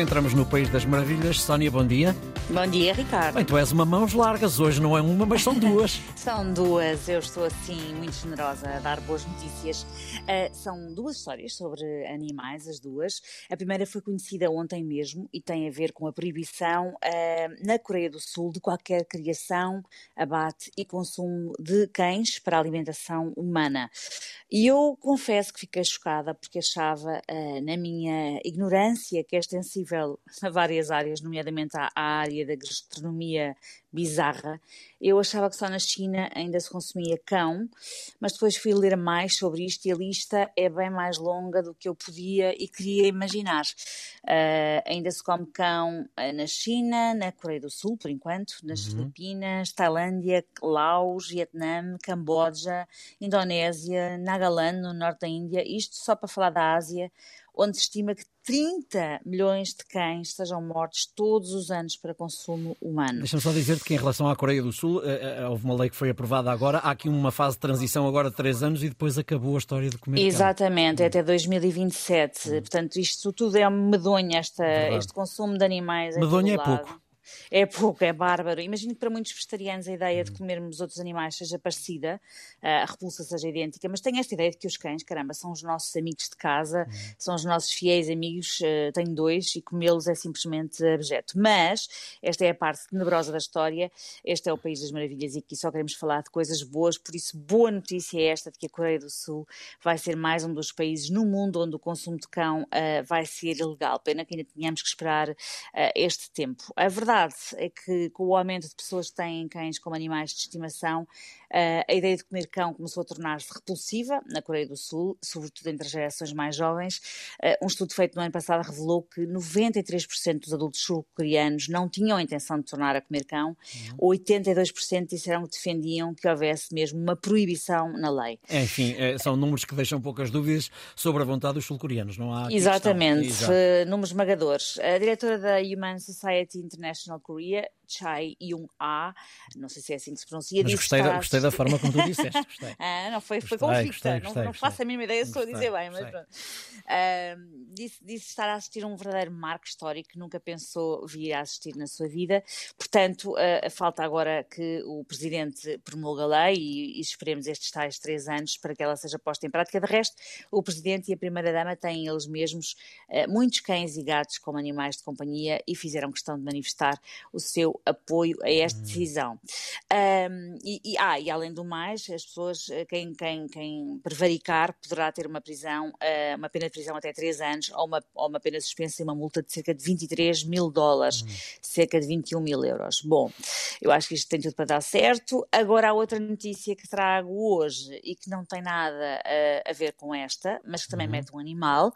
Entramos no País das Maravilhas. Sónia, bom dia. Bom dia, Ricardo. Bem, tu és uma mãos largas. Hoje não é uma, mas são duas. são duas. Eu estou assim muito generosa a dar boas notícias. Uh, são duas histórias sobre animais, as duas. A primeira foi conhecida ontem mesmo e tem a ver com a proibição uh, na Coreia do Sul de qualquer criação, abate e consumo de cães para alimentação humana. E eu confesso que fiquei chocada porque achava, uh, na minha ignorância, que é extensível a várias áreas, nomeadamente à, à área da gastronomia bizarra. Eu achava que só na China ainda se consumia cão, mas depois fui ler mais sobre isto e a lista é bem mais longa do que eu podia e queria imaginar. Uh, ainda se come cão uh, na China, na Coreia do Sul, por enquanto, nas uhum. Filipinas, Tailândia, Laos, Vietnã, Camboja, Indonésia, Nagaland, no norte da Índia, isto só para falar da Ásia, onde se estima que 30 milhões de cães sejam mortos todos os anos para consumo humano. Deixa-me só dizer-te que em relação à Coreia do Sul, eh, eh, houve uma lei que foi aprovada agora, há aqui uma fase de transição agora de 3 anos e depois acabou a história de comer Exatamente, é até 2027. Hum. Portanto, isto tudo é medonha, esta, este consumo de animais. Medonha é pouco. É pouco, é bárbaro. Imagino que para muitos vegetarianos a ideia de uhum. comermos outros animais seja parecida, a repulsa seja idêntica, mas tenho esta ideia de que os cães, caramba, são os nossos amigos de casa, uhum. são os nossos fiéis amigos, eh, tenho dois e comê-los é simplesmente abjeto. Mas esta é a parte tenebrosa da história, este é o País das Maravilhas e aqui só queremos falar de coisas boas, por isso boa notícia é esta de que a Coreia do Sul vai ser mais um dos países no mundo onde o consumo de cão uh, vai ser ilegal. Pena que ainda tenhamos que esperar uh, este tempo. A verdade verdade é que com o aumento de pessoas que têm cães como animais de estimação, Uh, a ideia de comer cão começou a tornar-se repulsiva na Coreia do Sul, sobretudo entre as gerações mais jovens. Uh, um estudo feito no ano passado revelou que 93% dos adultos sul-coreanos não tinham a intenção de tornar a comer cão, uhum. 82% disseram que defendiam que houvesse mesmo uma proibição na lei. Enfim, é, são números que deixam poucas dúvidas sobre a vontade dos sul-coreanos, não há? Exatamente, números esmagadores. A diretora da Human Society International professional career Chai Yung-a, não sei se é assim que se pronuncia, Mas gostei, da, gostei da forma como tu disseste. Gostei. ah, não, foi, foi convicta. Gostei, gostei, não, não faço a mínima ideia se estou a dizer bem, mas pronto. Uh, disse, disse estar a assistir a um verdadeiro marco histórico que nunca pensou vir a assistir na sua vida. Portanto, uh, falta agora que o Presidente promulgue a lei e, e esperemos estes tais três anos para que ela seja posta em prática. De resto, o Presidente e a Primeira-Dama têm eles mesmos uh, muitos cães e gatos como animais de companhia e fizeram questão de manifestar o seu apoio a esta hum. decisão. Um, e, e, ah, e além do mais, as pessoas, eh, quem, quem, quem prevaricar poderá ter uma prisão, uh, uma pena de prisão até 3 anos ou uma, ou uma pena suspensa e uma multa de cerca de 23 mil dólares, hum. cerca de 21 mil euros. Bom, eu acho que isto tem tudo para dar certo. Agora há outra notícia que trago hoje e que não tem nada uh, a ver com esta, mas que também uhum. mete um animal.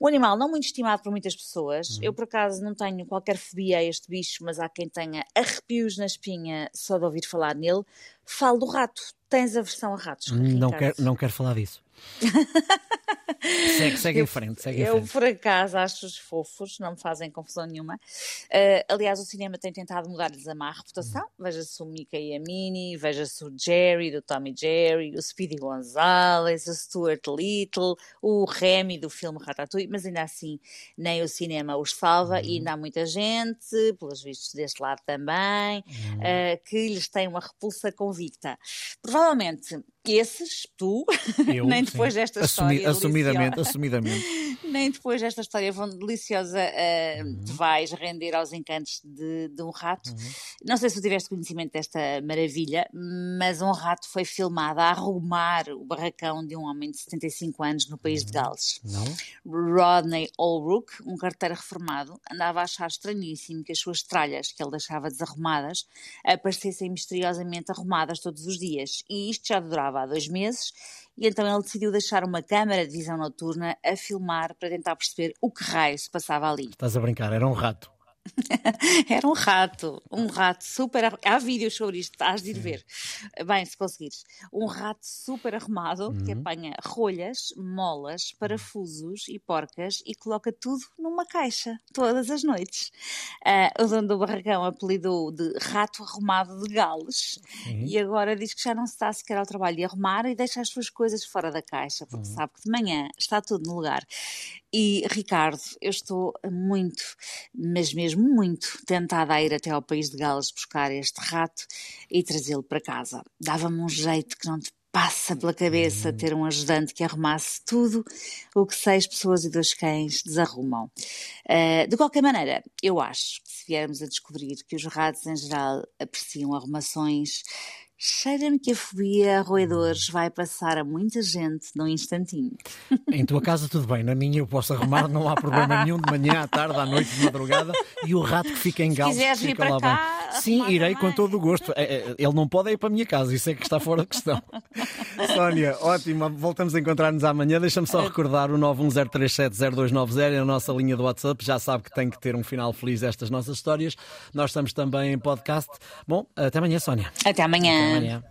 Um animal não muito estimado por muitas pessoas. Uhum. Eu, por acaso, não tenho qualquer fobia a este bicho, mas há quem tenha arrepios na espinha só de ouvir falar nele. Falo do rato. Tens aversão a ratos? Não quero, não quero falar disso. segue, segue eu, em frente, segue eu, em frente. por acaso, acho-os fofos, não me fazem confusão nenhuma. Uh, aliás, o cinema tem tentado mudar-lhes a má reputação. Hum. Veja-se o Mickey e a Minnie, veja-se o Jerry, do Tommy Jerry, o Speedy Gonzales, o Stuart Little, o Remy do filme Ratatouille, mas ainda assim, nem o cinema os salva hum. e ainda há muita gente, pelos vistos deste lado também, hum. uh, que lhes tem uma repulsa convicta. Provavelmente esses, tu, Eu, nem depois sim. desta Assumi, história. Assumidamente, assumidamente. nem depois desta história vão deliciosa uh, uhum. te vais render aos encantos de, de um rato. Uhum. Não sei se tu tiveste conhecimento desta maravilha, mas um rato foi filmado a arrumar o barracão de um homem de 75 anos no país uhum. de Gales. Não. Rodney Olbrook, um carteiro reformado, andava a achar estranhíssimo que as suas tralhas, que ele deixava desarrumadas, aparecessem misteriosamente arrumadas todos os dias. E isto já durava estava há dois meses e então ele decidiu deixar uma câmara de visão noturna a filmar para tentar perceber o que raio se passava ali. Estás a brincar, era um rato. Era um rato, um rato super. Há vídeos sobre isto, has de ir ver. Bem, se conseguires. Um rato super arrumado uhum. que apanha rolhas, molas, parafusos e porcas e coloca tudo numa caixa todas as noites. Uh, o dono do barracão apelidou de rato arrumado de Gales uhum. e agora diz que já não se está sequer ao trabalho de arrumar e deixa as suas coisas fora da caixa, porque uhum. sabe que de manhã está tudo no lugar. E Ricardo, eu estou muito, mas mesmo muito, tentada a ir até ao país de Gales buscar este rato e trazê-lo para casa. Dava-me um jeito que não te passa pela cabeça hum. ter um ajudante que arrumasse tudo o que seis pessoas e dois cães desarrumam. Uh, de qualquer maneira, eu acho que se viermos a descobrir que os ratos em geral apreciam arrumações, Cheira-me que a fobia a roedores vai passar a muita gente num instantinho. Em tua casa tudo bem, na minha eu posso arrumar, não há problema nenhum, de manhã, à tarde, à noite, de madrugada, e o rato que fica em galo. Se quiseres vir para cá, Sim, irei também. com todo o gosto. É, é, ele não pode ir para a minha casa, isso é que está fora de questão. Sónia, ótima, voltamos a encontrar-nos amanhã. Deixa-me só recordar o 910370290 é a nossa linha do WhatsApp. Já sabe que tem que ter um final feliz estas nossas histórias. Nós estamos também em podcast. Bom, até amanhã, Sónia. Até amanhã. Até amanhã.